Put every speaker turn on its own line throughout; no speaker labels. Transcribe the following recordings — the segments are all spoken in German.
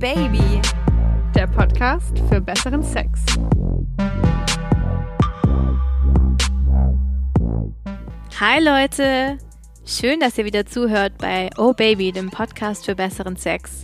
Baby,
der Podcast für besseren Sex.
Hi Leute, schön, dass ihr wieder zuhört bei Oh Baby, dem Podcast für besseren Sex.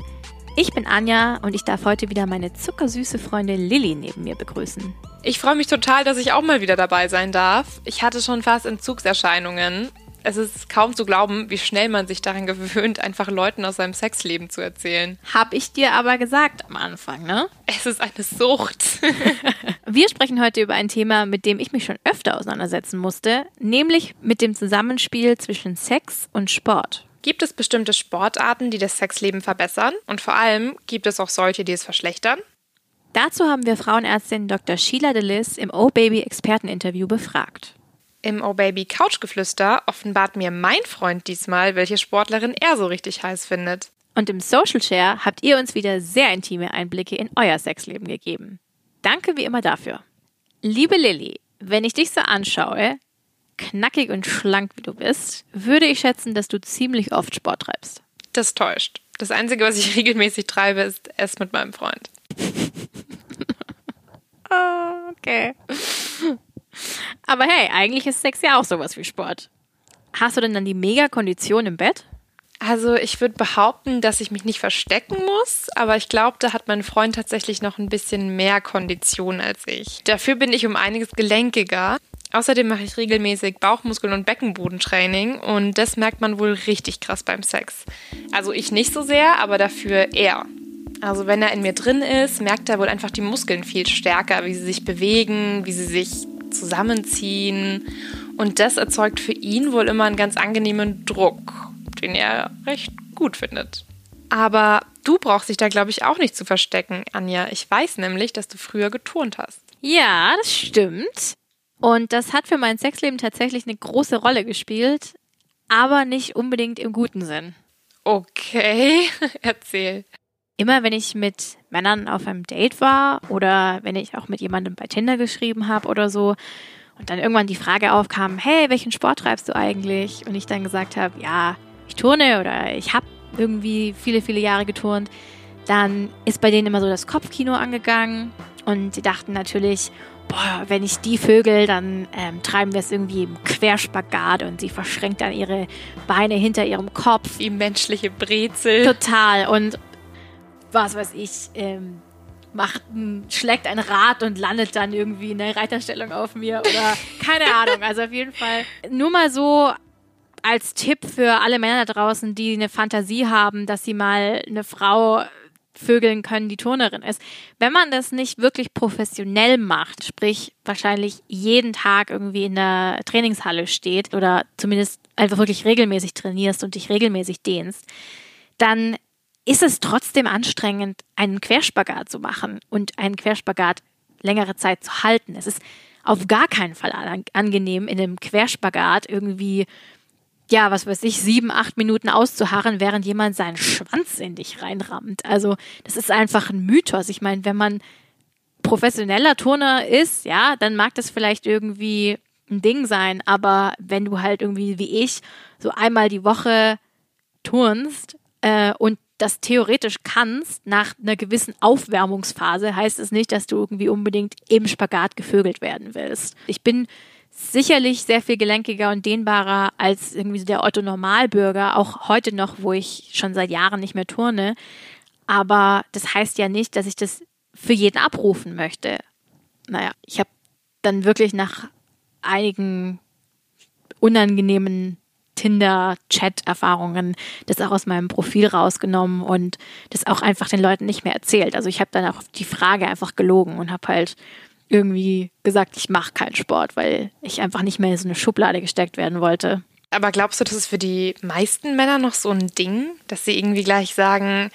Ich bin Anja und ich darf heute wieder meine zuckersüße Freundin Lilly neben mir begrüßen.
Ich freue mich total, dass ich auch mal wieder dabei sein darf. Ich hatte schon fast Entzugserscheinungen, es ist kaum zu glauben, wie schnell man sich daran gewöhnt, einfach Leuten aus seinem Sexleben zu erzählen.
Hab ich dir aber gesagt am Anfang, ne?
Es ist eine Sucht.
Wir sprechen heute über ein Thema, mit dem ich mich schon öfter auseinandersetzen musste, nämlich mit dem Zusammenspiel zwischen Sex und Sport.
Gibt es bestimmte Sportarten, die das Sexleben verbessern? Und vor allem gibt es auch solche, die es verschlechtern?
Dazu haben wir Frauenärztin Dr. Sheila DeLis im O-Baby-Experteninterview befragt.
Im Oh Baby Couchgeflüster offenbart mir mein Freund diesmal, welche Sportlerin er so richtig heiß findet.
Und im Social Share habt ihr uns wieder sehr intime Einblicke in euer Sexleben gegeben. Danke wie immer dafür. Liebe Lilly, wenn ich dich so anschaue, knackig und schlank wie du bist, würde ich schätzen, dass du ziemlich oft Sport treibst.
Das täuscht. Das Einzige, was ich regelmäßig treibe, ist Essen mit meinem Freund.
okay. Aber hey, eigentlich ist Sex ja auch sowas wie Sport. Hast du denn dann die Mega-Kondition im Bett?
Also ich würde behaupten, dass ich mich nicht verstecken muss, aber ich glaube, da hat mein Freund tatsächlich noch ein bisschen mehr Kondition als ich. Dafür bin ich um einiges gelenkiger. Außerdem mache ich regelmäßig Bauchmuskeln- und Beckenbodentraining und das merkt man wohl richtig krass beim Sex. Also ich nicht so sehr, aber dafür er. Also wenn er in mir drin ist, merkt er wohl einfach die Muskeln viel stärker, wie sie sich bewegen, wie sie sich zusammenziehen. Und das erzeugt für ihn wohl immer einen ganz angenehmen Druck, den er recht gut findet. Aber du brauchst dich da, glaube ich, auch nicht zu verstecken, Anja. Ich weiß nämlich, dass du früher geturnt hast.
Ja, das stimmt. Und das hat für mein Sexleben tatsächlich eine große Rolle gespielt, aber nicht unbedingt im guten Sinn.
Okay, erzähl.
Immer wenn ich mit Männern auf einem Date war oder wenn ich auch mit jemandem bei Tinder geschrieben habe oder so und dann irgendwann die Frage aufkam, hey, welchen Sport treibst du eigentlich? Und ich dann gesagt habe, ja, ich turne oder ich habe irgendwie viele, viele Jahre geturnt, dann ist bei denen immer so das Kopfkino angegangen und die dachten natürlich, boah, wenn ich die Vögel, dann ähm, treiben wir es irgendwie im Querspagat und sie verschränkt dann ihre Beine hinter ihrem Kopf.
Wie menschliche Brezel.
Total. Und was weiß ich, ähm, macht ein, schlägt ein Rad und landet dann irgendwie in der Reiterstellung auf mir oder keine Ahnung. Also auf jeden Fall nur mal so als Tipp für alle Männer da draußen, die eine Fantasie haben, dass sie mal eine Frau vögeln können, die Turnerin ist. Wenn man das nicht wirklich professionell macht, sprich wahrscheinlich jeden Tag irgendwie in der Trainingshalle steht oder zumindest einfach wirklich regelmäßig trainierst und dich regelmäßig dehnst, dann ist es trotzdem anstrengend, einen Querspagat zu machen und einen Querspagat längere Zeit zu halten. Es ist auf gar keinen Fall angenehm, in einem Querspagat irgendwie, ja, was weiß ich, sieben, acht Minuten auszuharren, während jemand seinen Schwanz in dich reinrammt. Also, das ist einfach ein Mythos. Ich meine, wenn man professioneller Turner ist, ja, dann mag das vielleicht irgendwie ein Ding sein, aber wenn du halt irgendwie wie ich so einmal die Woche turnst äh, und das theoretisch kannst, nach einer gewissen Aufwärmungsphase, heißt es nicht, dass du irgendwie unbedingt im Spagat gevögelt werden willst. Ich bin sicherlich sehr viel gelenkiger und dehnbarer als irgendwie der Otto Normalbürger, auch heute noch, wo ich schon seit Jahren nicht mehr turne. Aber das heißt ja nicht, dass ich das für jeden abrufen möchte. Naja, ich habe dann wirklich nach einigen unangenehmen Tinder-Chat-Erfahrungen das auch aus meinem Profil rausgenommen und das auch einfach den Leuten nicht mehr erzählt. Also ich habe dann auch die Frage einfach gelogen und habe halt irgendwie gesagt, ich mache keinen Sport, weil ich einfach nicht mehr in so eine Schublade gesteckt werden wollte.
Aber glaubst du, das ist für die meisten Männer noch so ein Ding, dass sie irgendwie gleich sagen,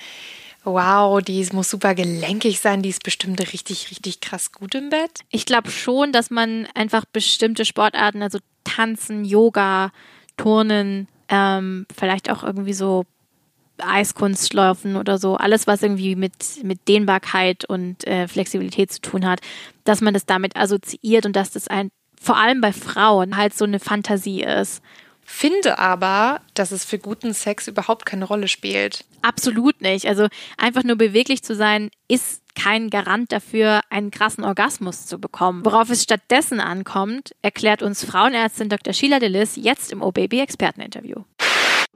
wow, die muss super gelenkig sein, die ist bestimmt richtig, richtig krass gut im Bett?
Ich glaube schon, dass man einfach bestimmte Sportarten, also Tanzen, Yoga, Turnen, ähm, vielleicht auch irgendwie so Eiskunstläufen oder so, alles was irgendwie mit, mit Dehnbarkeit und äh, Flexibilität zu tun hat, dass man das damit assoziiert und dass das ein, vor allem bei Frauen halt so eine Fantasie ist.
Finde aber, dass es für guten Sex überhaupt keine Rolle spielt.
Absolut nicht. Also einfach nur beweglich zu sein, ist kein Garant dafür, einen krassen Orgasmus zu bekommen. Worauf es stattdessen ankommt, erklärt uns Frauenärztin Dr. Sheila Delis jetzt im OBB-Experteninterview.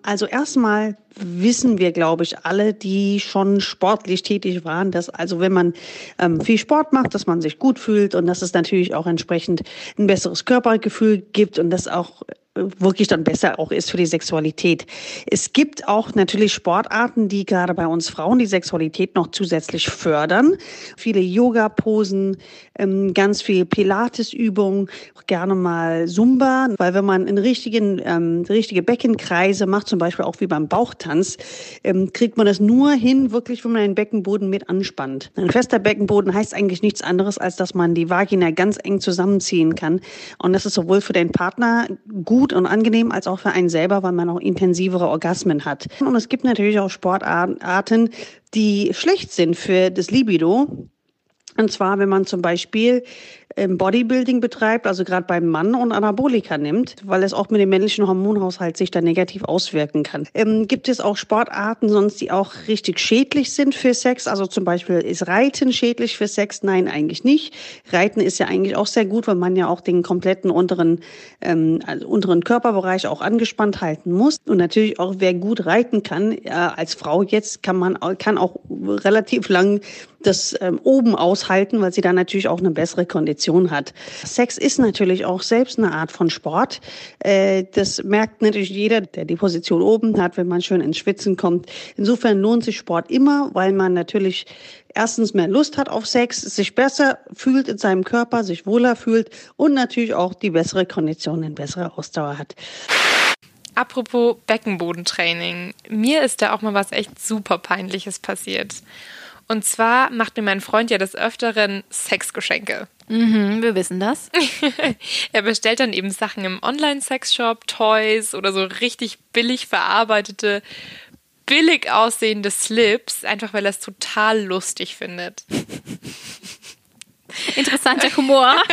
Also erstmal wissen wir, glaube ich, alle, die schon sportlich tätig waren, dass also wenn man ähm, viel Sport macht, dass man sich gut fühlt und dass es natürlich auch entsprechend ein besseres Körpergefühl gibt und das auch wirklich dann besser auch ist für die Sexualität. Es gibt auch natürlich Sportarten, die gerade bei uns Frauen die Sexualität noch zusätzlich fördern. Viele Yoga-Posen, ähm, ganz viel Pilates-Übungen, gerne mal Zumba, weil wenn man in richtigen, ähm, richtige Beckenkreise macht, zum Beispiel auch wie beim Bauchtanz, ähm, kriegt man das nur hin, wirklich, wenn man den Beckenboden mit anspannt. Ein fester Beckenboden heißt eigentlich nichts anderes, als dass man die Vagina ganz eng zusammenziehen kann. Und das ist sowohl für den Partner gut, gut und angenehm als auch für einen selber, weil man auch intensivere Orgasmen hat. Und es gibt natürlich auch Sportarten, die schlecht sind für das Libido. Und zwar, wenn man zum Beispiel Bodybuilding betreibt, also gerade beim Mann und Anabolika nimmt, weil es auch mit dem männlichen Hormonhaushalt sich dann negativ auswirken kann. Ähm, gibt es auch Sportarten sonst, die auch richtig schädlich sind für Sex? Also zum Beispiel ist Reiten schädlich für Sex? Nein, eigentlich nicht. Reiten ist ja eigentlich auch sehr gut, weil man ja auch den kompletten unteren, ähm, also unteren Körperbereich auch angespannt halten muss. Und natürlich auch, wer gut reiten kann, äh, als Frau jetzt, kann man kann auch relativ lang das ähm, oben aushalten, weil sie dann natürlich auch eine bessere Kondition hat. Sex ist natürlich auch selbst eine Art von Sport. Äh, das merkt natürlich jeder, der die Position oben hat, wenn man schön ins Schwitzen kommt. Insofern lohnt sich Sport immer, weil man natürlich erstens mehr Lust hat auf Sex, sich besser fühlt in seinem Körper, sich wohler fühlt und natürlich auch die bessere Kondition, eine bessere Ausdauer hat.
Apropos Beckenbodentraining. Mir ist da auch mal was echt super peinliches passiert. Und zwar macht mir mein Freund ja des Öfteren Sexgeschenke.
Mhm, wir wissen das.
er bestellt dann eben Sachen im Online-Sexshop, Toys oder so richtig billig verarbeitete, billig aussehende Slips, einfach weil er es total lustig findet.
Interessanter Humor.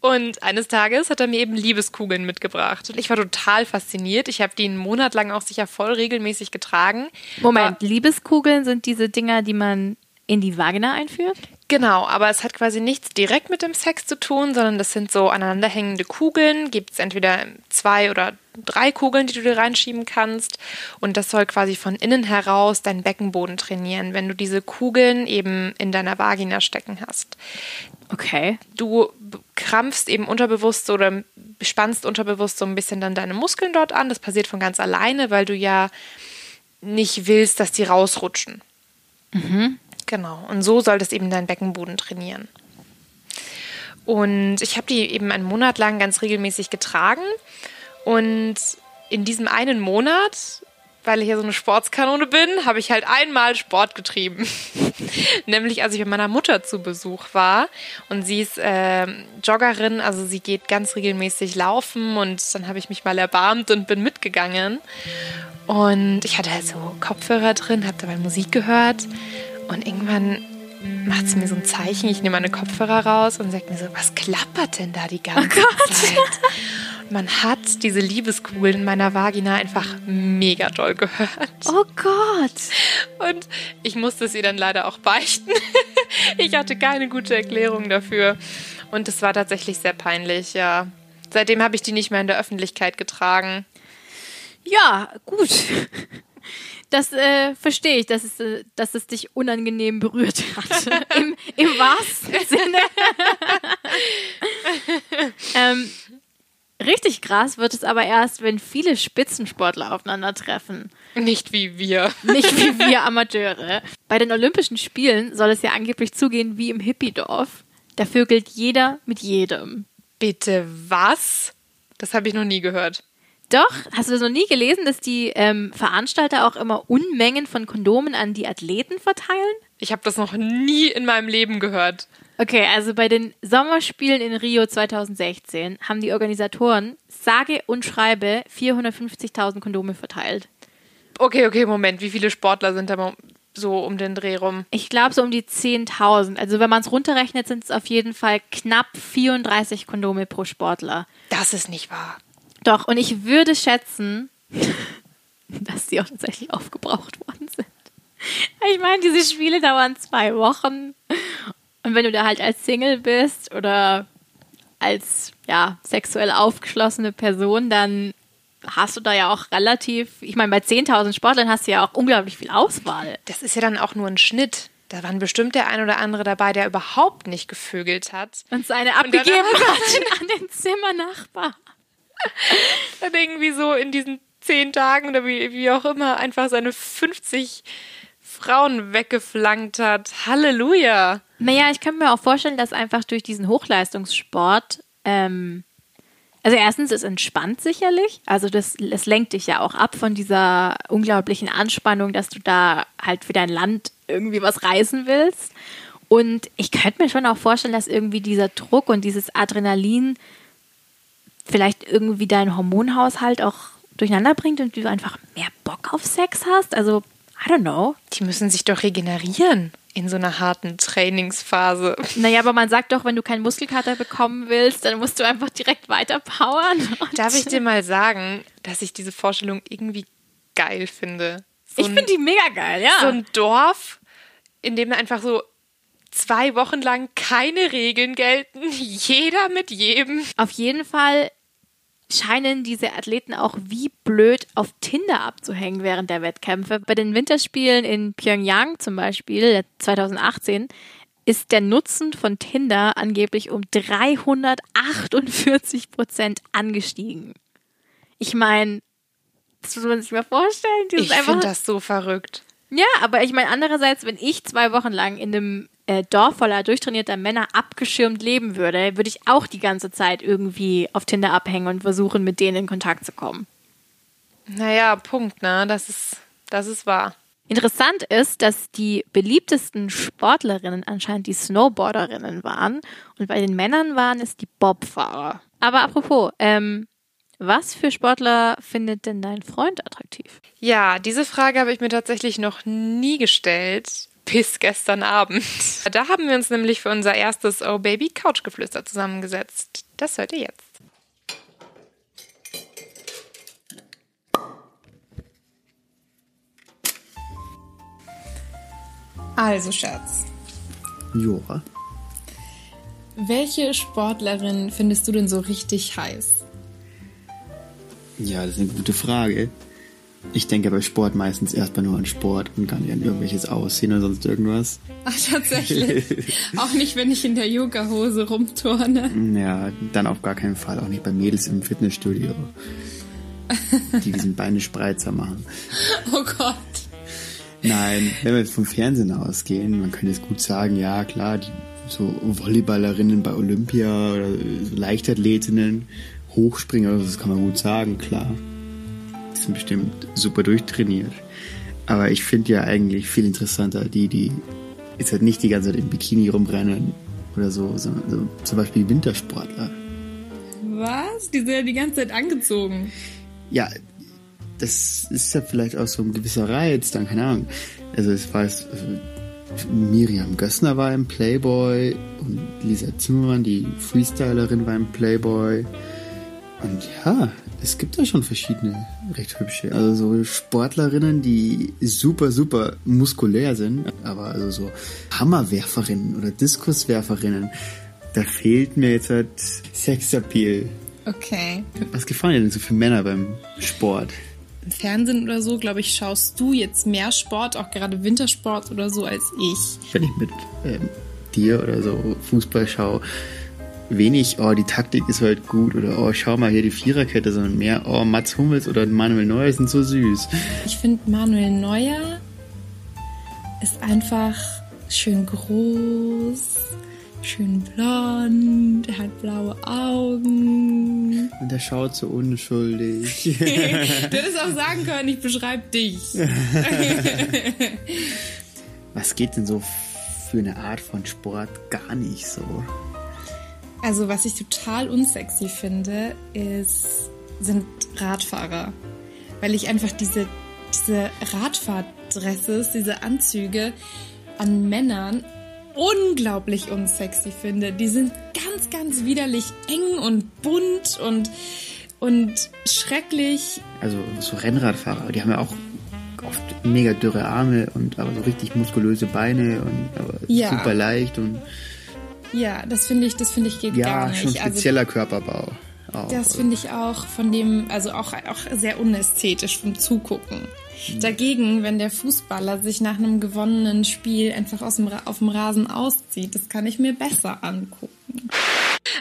Und eines Tages hat er mir eben Liebeskugeln mitgebracht. Und ich war total fasziniert. Ich habe die einen Monat lang auch sicher voll regelmäßig getragen.
Moment, aber Liebeskugeln sind diese Dinger, die man in die Vagina einführt?
Genau, aber es hat quasi nichts direkt mit dem Sex zu tun, sondern das sind so aneinanderhängende Kugeln. Gibt es entweder zwei oder drei Kugeln, die du dir reinschieben kannst. Und das soll quasi von innen heraus deinen Beckenboden trainieren, wenn du diese Kugeln eben in deiner Vagina stecken hast.
Okay.
Du krampfst eben unterbewusst oder spannst unterbewusst so ein bisschen dann deine Muskeln dort an. Das passiert von ganz alleine, weil du ja nicht willst, dass die rausrutschen.
Mhm.
Genau. Und so soll das eben dein Beckenboden trainieren. Und ich habe die eben einen Monat lang ganz regelmäßig getragen. Und in diesem einen Monat weil ich ja so eine Sportskanone bin, habe ich halt einmal Sport getrieben. Nämlich als ich bei meiner Mutter zu Besuch war und sie ist äh, Joggerin, also sie geht ganz regelmäßig laufen und dann habe ich mich mal erbarmt und bin mitgegangen. Und ich hatte halt so Kopfhörer drin, habe dabei Musik gehört und irgendwann macht sie mir so ein Zeichen, ich nehme meine Kopfhörer raus und sagt mir so, was klappert denn da die ganze oh Zeit? man hat diese Liebeskugeln in meiner Vagina einfach mega doll gehört.
Oh Gott.
Und ich musste sie dann leider auch beichten. ich hatte keine gute Erklärung dafür. Und es war tatsächlich sehr peinlich, ja. Seitdem habe ich die nicht mehr in der Öffentlichkeit getragen.
Ja, gut. Das äh, verstehe ich, dass es, äh, dass es dich unangenehm berührt hat. Im, im wahrsten Sinne. ähm, Richtig krass wird es aber erst, wenn viele Spitzensportler aufeinandertreffen.
Nicht wie wir.
Nicht wie wir Amateure. Bei den Olympischen Spielen soll es ja angeblich zugehen wie im Hippiedorf. Da vögelt jeder mit jedem.
Bitte was? Das habe ich noch nie gehört.
Doch, hast du das noch nie gelesen, dass die ähm, Veranstalter auch immer Unmengen von Kondomen an die Athleten verteilen?
Ich habe das noch nie in meinem Leben gehört.
Okay, also bei den Sommerspielen in Rio 2016 haben die Organisatoren sage und schreibe 450.000 Kondome verteilt.
Okay, okay, Moment. Wie viele Sportler sind da so um den Dreh rum?
Ich glaube so um die 10.000. Also wenn man es runterrechnet, sind es auf jeden Fall knapp 34 Kondome pro Sportler.
Das ist nicht wahr.
Doch, und ich würde schätzen, dass die auch tatsächlich aufgebraucht worden sind. Ich meine, diese Spiele dauern zwei Wochen. Und wenn du da halt als Single bist oder als ja, sexuell aufgeschlossene Person, dann hast du da ja auch relativ, ich meine, bei 10.000 Sportlern hast du ja auch unglaublich viel Auswahl.
Das ist ja dann auch nur ein Schnitt. Da waren bestimmt der ein oder andere dabei, der überhaupt nicht gevögelt hat.
Und seine abgegeben hat an den Zimmernachbar.
Dann irgendwie so in diesen zehn Tagen oder wie, wie auch immer einfach seine 50 Frauen weggeflankt hat. Halleluja.
Naja, ich könnte mir auch vorstellen, dass einfach durch diesen Hochleistungssport, ähm, also erstens, es entspannt sicherlich, also das, es lenkt dich ja auch ab von dieser unglaublichen Anspannung, dass du da halt für dein Land irgendwie was reißen willst. Und ich könnte mir schon auch vorstellen, dass irgendwie dieser Druck und dieses Adrenalin vielleicht irgendwie deinen Hormonhaushalt auch durcheinander bringt und du einfach mehr Bock auf Sex hast. Also, I don't know.
Die müssen sich doch regenerieren in so einer harten Trainingsphase.
Naja, aber man sagt doch, wenn du keinen Muskelkater bekommen willst, dann musst du einfach direkt weiter powern.
Darf ich dir mal sagen, dass ich diese Vorstellung irgendwie geil finde?
So ich finde die mega geil, ja.
So ein Dorf, in dem einfach so zwei Wochen lang keine Regeln gelten, jeder mit jedem.
Auf jeden Fall scheinen diese Athleten auch wie blöd auf Tinder abzuhängen während der Wettkämpfe. Bei den Winterspielen in Pyongyang zum Beispiel 2018 ist der Nutzen von Tinder angeblich um 348 Prozent angestiegen. Ich meine, das muss man sich mal vorstellen.
ich finde das so verrückt.
Ja, aber ich meine, andererseits, wenn ich zwei Wochen lang in einem äh, Dorf voller durchtrainierter Männer abgeschirmt leben würde, würde ich auch die ganze Zeit irgendwie auf Tinder abhängen und versuchen, mit denen in Kontakt zu kommen.
Naja, Punkt, ne? Das ist, das ist wahr.
Interessant ist, dass die beliebtesten Sportlerinnen anscheinend die Snowboarderinnen waren und bei den Männern waren es die Bobfahrer. Aber apropos, ähm, was für Sportler findet denn dein Freund attraktiv?
Ja, diese Frage habe ich mir tatsächlich noch nie gestellt bis gestern Abend. Da haben wir uns nämlich für unser erstes Oh Baby Couchgeflüster zusammengesetzt. Das hört ihr jetzt. Also, Schatz.
Jora.
Welche Sportlerin findest du denn so richtig heiß?
Ja, das ist eine gute Frage. Ich denke bei Sport meistens erstmal nur an Sport und gar nicht an irgendwelches Aussehen oder sonst irgendwas.
Ach, tatsächlich. auch nicht, wenn ich in der Yoga-Hose rumturne.
Ja, dann auf gar keinen Fall. Auch nicht bei Mädels im Fitnessstudio. die diesen Beinespreizer machen.
Oh Gott.
Nein, wenn wir jetzt vom Fernsehen ausgehen, man könnte jetzt gut sagen, ja klar, die so Volleyballerinnen bei Olympia oder so Leichtathletinnen, Hochspringer, das kann man gut sagen, klar sind bestimmt super durchtrainiert. Aber ich finde ja eigentlich viel interessanter die, die jetzt halt nicht die ganze Zeit im Bikini rumrennen oder so, sondern so, zum Beispiel Wintersportler.
Was? Die sind ja die ganze Zeit angezogen.
Ja, das ist ja vielleicht auch so ein gewisser Reiz, dann keine Ahnung. Also es war es, also Miriam Gössner war im Playboy und Lisa Zimmermann, die Freestylerin, war im Playboy. Und ja, es gibt da schon verschiedene recht hübsche. Also so Sportlerinnen, die super, super muskulär sind, aber also so Hammerwerferinnen oder Diskuswerferinnen, da fehlt mir jetzt halt Sexappeal.
Okay.
Was gefallen dir denn so für Männer beim Sport?
Im Fernsehen oder so, glaube ich, schaust du jetzt mehr Sport, auch gerade Wintersport oder so, als ich.
Wenn ich mit ähm, dir oder so Fußball schaue, wenig, oh, die Taktik ist halt gut oder oh, schau mal hier die Viererkette, sondern mehr, oh, Mats Hummels oder Manuel Neuer sind so süß.
Ich finde Manuel Neuer ist einfach schön groß, schön blond, er hat blaue Augen.
Und er schaut so unschuldig.
du hättest auch sagen können, ich beschreibe dich.
Was geht denn so für eine Art von Sport gar nicht so?
Also was ich total unsexy finde, ist, sind Radfahrer. Weil ich einfach diese, diese Radfahrdresses, diese Anzüge an Männern unglaublich unsexy finde. Die sind ganz, ganz widerlich eng und bunt und und schrecklich.
Also so Rennradfahrer, die haben ja auch oft mega dürre Arme und aber so richtig muskulöse Beine und
Ja.
super leicht und
Ja, das finde ich, das finde ich geht
ja,
gar nicht.
schon
Also
spezieller Körperbau. Auch.
Das finde ich auch von dem, also auch, auch sehr unästhetisch vom Zugucken. Dagegen, wenn der Fußballer sich nach einem gewonnenen Spiel einfach aus dem, auf dem Rasen auszieht, das kann ich mir besser angucken.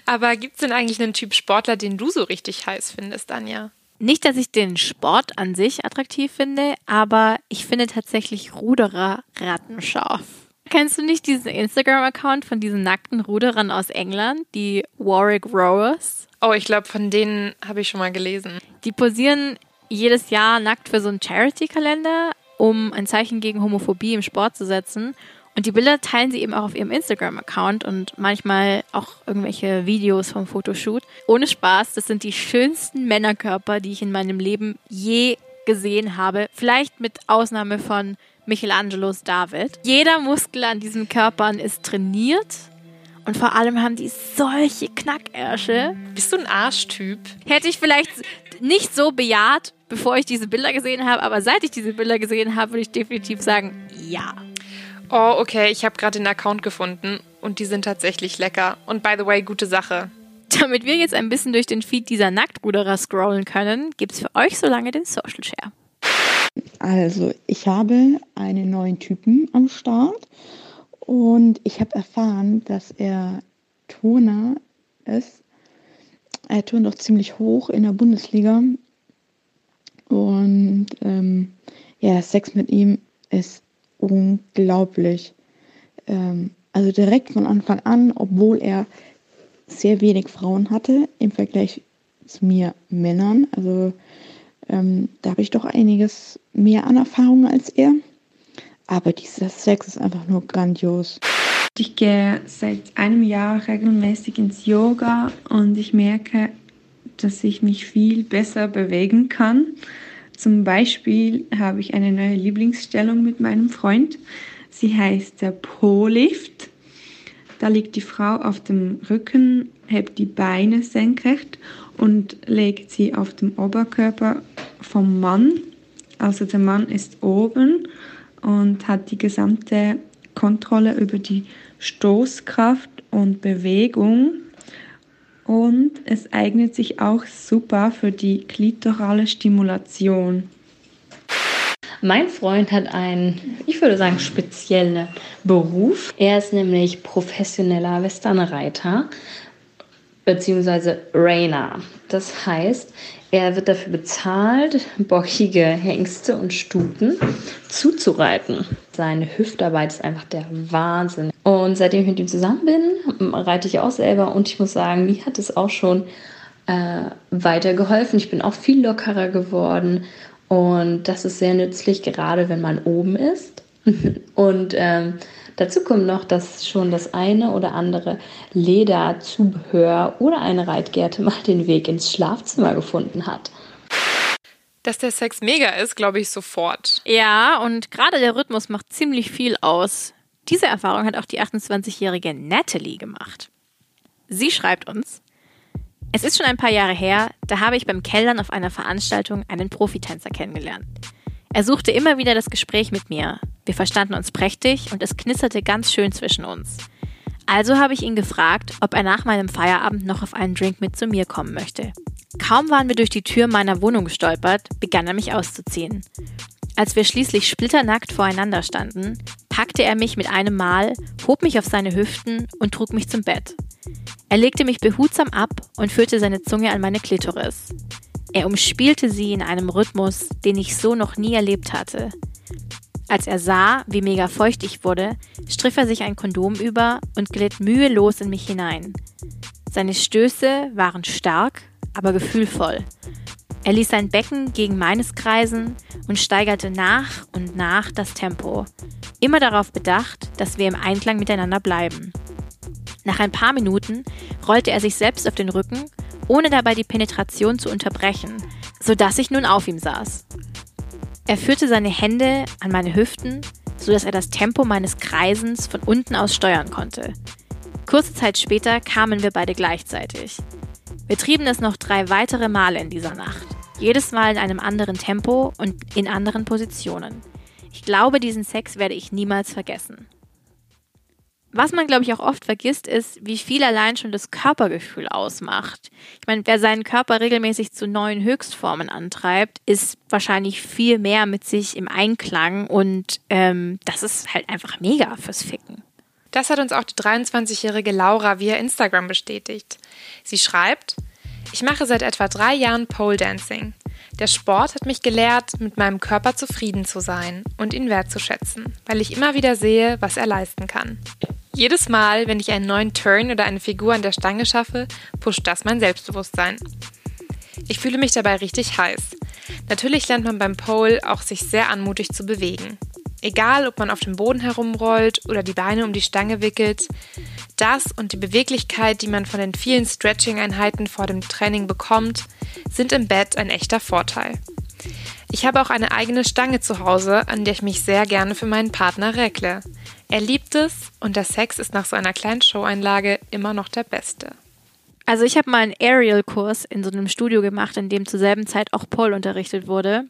Aber gibt es denn eigentlich einen Typ Sportler, den du so richtig heiß findest, Anja?
Nicht, dass ich den Sport an sich attraktiv finde, aber ich finde tatsächlich Ruderer rattenscharf. Kennst du nicht diesen Instagram-Account von diesen nackten Ruderern aus England, die Warwick Rowers?
Oh, ich glaube, von denen habe ich schon mal gelesen.
Die posieren jedes Jahr nackt für so einen Charity-Kalender, um ein Zeichen gegen Homophobie im Sport zu setzen. Und die Bilder teilen sie eben auch auf ihrem Instagram-Account und manchmal auch irgendwelche Videos vom Fotoshoot. Ohne Spaß, das sind die schönsten Männerkörper, die ich in meinem Leben je gesehen habe. Vielleicht mit Ausnahme von Michelangelos David. Jeder Muskel an diesen Körpern ist trainiert. Und vor allem haben die solche Knackärsche.
Bist du ein Arschtyp?
Hätte ich vielleicht nicht so bejaht, bevor ich diese Bilder gesehen habe, aber seit ich diese Bilder gesehen habe, würde ich definitiv sagen, ja.
Oh, okay, ich habe gerade den Account gefunden und die sind tatsächlich lecker. Und by the way, gute Sache.
Damit wir jetzt ein bisschen durch den Feed dieser Nacktruderer scrollen können, gibt's für euch so lange den Social Share.
Also, ich habe einen neuen Typen am Start und ich habe erfahren, dass er Turner ist. Er turnt auch ziemlich hoch in der Bundesliga. Und ähm, ja, Sex mit ihm ist unglaublich. Ähm, also direkt von Anfang an, obwohl er sehr wenig Frauen hatte im Vergleich zu mir Männern. Also ähm, da habe ich doch einiges mehr an Erfahrung als er. Aber dieser Sex ist einfach nur grandios.
Ich gehe seit einem Jahr regelmäßig ins Yoga und ich merke, dass ich mich viel besser bewegen kann. Zum Beispiel habe ich eine neue Lieblingsstellung mit meinem Freund. Sie heißt der Po-Lift. Da liegt die Frau auf dem Rücken, hebt die Beine senkrecht und legt sie auf dem Oberkörper vom Mann. Also der Mann ist oben und hat die gesamte Kontrolle über die Stoßkraft und Bewegung. Und es eignet sich auch super für die klitorale Stimulation.
Mein Freund hat einen, ich würde sagen, speziellen Beruf. Er ist nämlich professioneller Westernreiter beziehungsweise Rainer. Das heißt, er wird dafür bezahlt, bockige Hengste und Stuten zuzureiten. Seine Hüftarbeit ist einfach der Wahnsinn. Und seitdem ich mit ihm zusammen bin, reite ich auch selber und ich muss sagen, mir hat es auch schon äh, weitergeholfen. Ich bin auch viel lockerer geworden und das ist sehr nützlich, gerade wenn man oben ist. und ähm, dazu kommt noch, dass schon das eine oder andere Lederzubehör oder eine Reitgerte mal den Weg ins Schlafzimmer gefunden hat.
Dass der Sex mega ist, glaube ich sofort.
Ja, und gerade der Rhythmus macht ziemlich viel aus. Diese Erfahrung hat auch die 28-jährige Natalie gemacht. Sie schreibt uns, es ist schon ein paar Jahre her, da habe ich beim Kellern auf einer Veranstaltung einen Profitänzer kennengelernt. Er suchte immer wieder das Gespräch mit mir. Wir verstanden uns prächtig und es knisterte ganz schön zwischen uns. Also habe ich ihn gefragt, ob er nach meinem Feierabend noch auf einen Drink mit zu mir kommen möchte. Kaum waren wir durch die Tür meiner Wohnung gestolpert, begann er mich auszuziehen. Als wir schließlich splitternackt voreinander standen, packte er mich mit einem Mal, hob mich auf seine Hüften und trug mich zum Bett. Er legte mich behutsam ab und führte seine Zunge an meine Klitoris. Er umspielte sie in einem Rhythmus, den ich so noch nie erlebt hatte. Als er sah, wie mega feucht ich wurde, striff er sich ein Kondom über und glitt mühelos in mich hinein. Seine Stöße waren stark, aber gefühlvoll. Er ließ sein Becken gegen meines kreisen und steigerte nach und nach das Tempo, immer darauf bedacht, dass wir im Einklang miteinander bleiben. Nach ein paar Minuten rollte er sich selbst auf den Rücken, ohne dabei die Penetration zu unterbrechen, sodass ich nun auf ihm saß. Er führte seine Hände an meine Hüften, sodass er das Tempo meines Kreisens von unten aus steuern konnte. Kurze Zeit später kamen wir beide gleichzeitig. Wir trieben es noch drei weitere Male in dieser Nacht. Jedes Mal in einem anderen Tempo und in anderen Positionen. Ich glaube, diesen Sex werde ich niemals vergessen. Was man, glaube ich, auch oft vergisst, ist, wie viel allein schon das Körpergefühl ausmacht. Ich meine, wer seinen Körper regelmäßig zu neuen Höchstformen antreibt, ist wahrscheinlich viel mehr mit sich im Einklang und ähm, das ist halt einfach mega fürs Ficken.
Das hat uns auch die 23-jährige Laura via Instagram bestätigt. Sie schreibt, ich mache seit etwa drei Jahren Pole Dancing. Der Sport hat mich gelehrt, mit meinem Körper zufrieden zu sein und ihn wertzuschätzen, weil ich immer wieder sehe, was er leisten kann. Jedes Mal, wenn ich einen neuen Turn oder eine Figur an der Stange schaffe, pusht das mein Selbstbewusstsein. Ich fühle mich dabei richtig heiß. Natürlich lernt man beim Pole auch sich sehr anmutig zu bewegen. Egal, ob man auf dem Boden herumrollt oder die Beine um die Stange wickelt, das und die Beweglichkeit, die man von den vielen Stretching-Einheiten vor dem Training bekommt, sind im Bett ein echter Vorteil. Ich habe auch eine eigene Stange zu Hause, an der ich mich sehr gerne für meinen Partner reckle. Er liebt es und der Sex ist nach so einer kleinen Showeinlage immer noch der beste.
Also ich habe mal einen Aerial-Kurs in so einem Studio gemacht, in dem zur selben Zeit auch Pole unterrichtet wurde.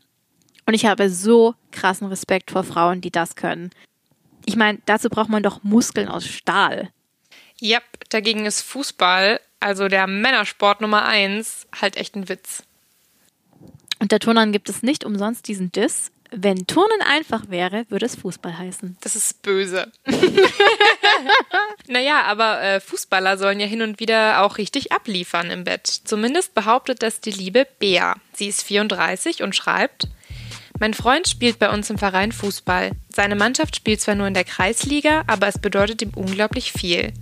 Und ich habe so krassen Respekt vor Frauen, die das können. Ich meine, dazu braucht man doch Muskeln aus Stahl.
Ja, yep, dagegen ist Fußball, also der Männersport Nummer eins, halt echt ein Witz.
Unter Turnern gibt es nicht umsonst diesen Diss. Wenn Turnen einfach wäre, würde es Fußball heißen.
Das ist böse. naja, aber äh, Fußballer sollen ja hin und wieder auch richtig abliefern im Bett. Zumindest behauptet das die liebe Bea. Sie ist 34 und schreibt, mein Freund spielt bei uns im Verein Fußball. Seine Mannschaft spielt zwar nur in der Kreisliga, aber es bedeutet ihm unglaublich viel.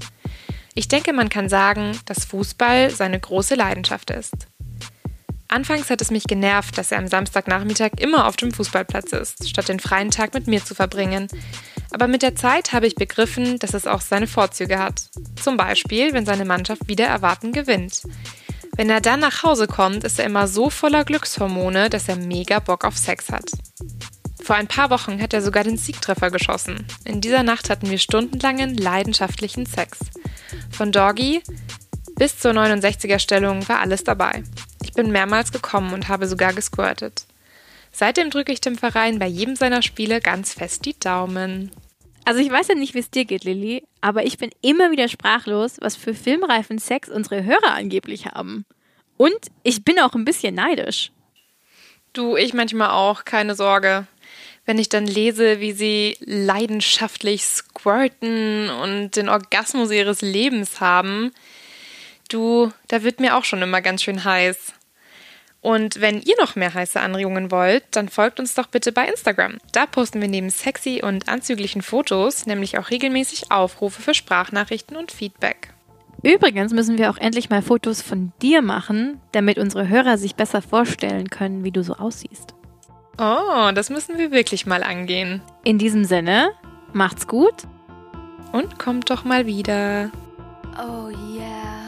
Ich denke, man kann sagen, dass Fußball seine große Leidenschaft ist. Anfangs hat es mich genervt, dass er am Samstagnachmittag immer auf dem Fußballplatz ist, statt den freien Tag mit mir zu verbringen. Aber mit der Zeit habe ich begriffen, dass es auch seine Vorzüge hat. Zum Beispiel, wenn seine Mannschaft wieder erwarten gewinnt. Wenn er dann nach Hause kommt, ist er immer so voller Glückshormone, dass er mega Bock auf Sex hat. Vor ein paar Wochen hat er sogar den Siegtreffer geschossen. In dieser Nacht hatten wir stundenlangen, leidenschaftlichen Sex. Von Doggy bis zur 69er Stellung war alles dabei. Ich bin mehrmals gekommen und habe sogar gesquirtet. Seitdem drücke ich dem Verein bei jedem seiner Spiele ganz fest die Daumen.
Also ich weiß ja nicht, wie es dir geht, Lilly, aber ich bin immer wieder sprachlos, was für filmreifen Sex unsere Hörer angeblich haben. Und ich bin auch ein bisschen neidisch.
Du, ich manchmal auch, keine Sorge. Wenn ich dann lese, wie sie leidenschaftlich squirten und den Orgasmus ihres Lebens haben, du, da wird mir auch schon immer ganz schön heiß. Und wenn ihr noch mehr heiße Anregungen wollt, dann folgt uns doch bitte bei Instagram. Da posten wir neben sexy und anzüglichen Fotos nämlich auch regelmäßig Aufrufe für Sprachnachrichten und Feedback.
Übrigens müssen wir auch endlich mal Fotos von dir machen, damit unsere Hörer sich besser vorstellen können, wie du so aussiehst.
Oh, das müssen wir wirklich mal angehen.
In diesem Sinne, macht's gut.
Und kommt doch mal wieder.
Oh yeah.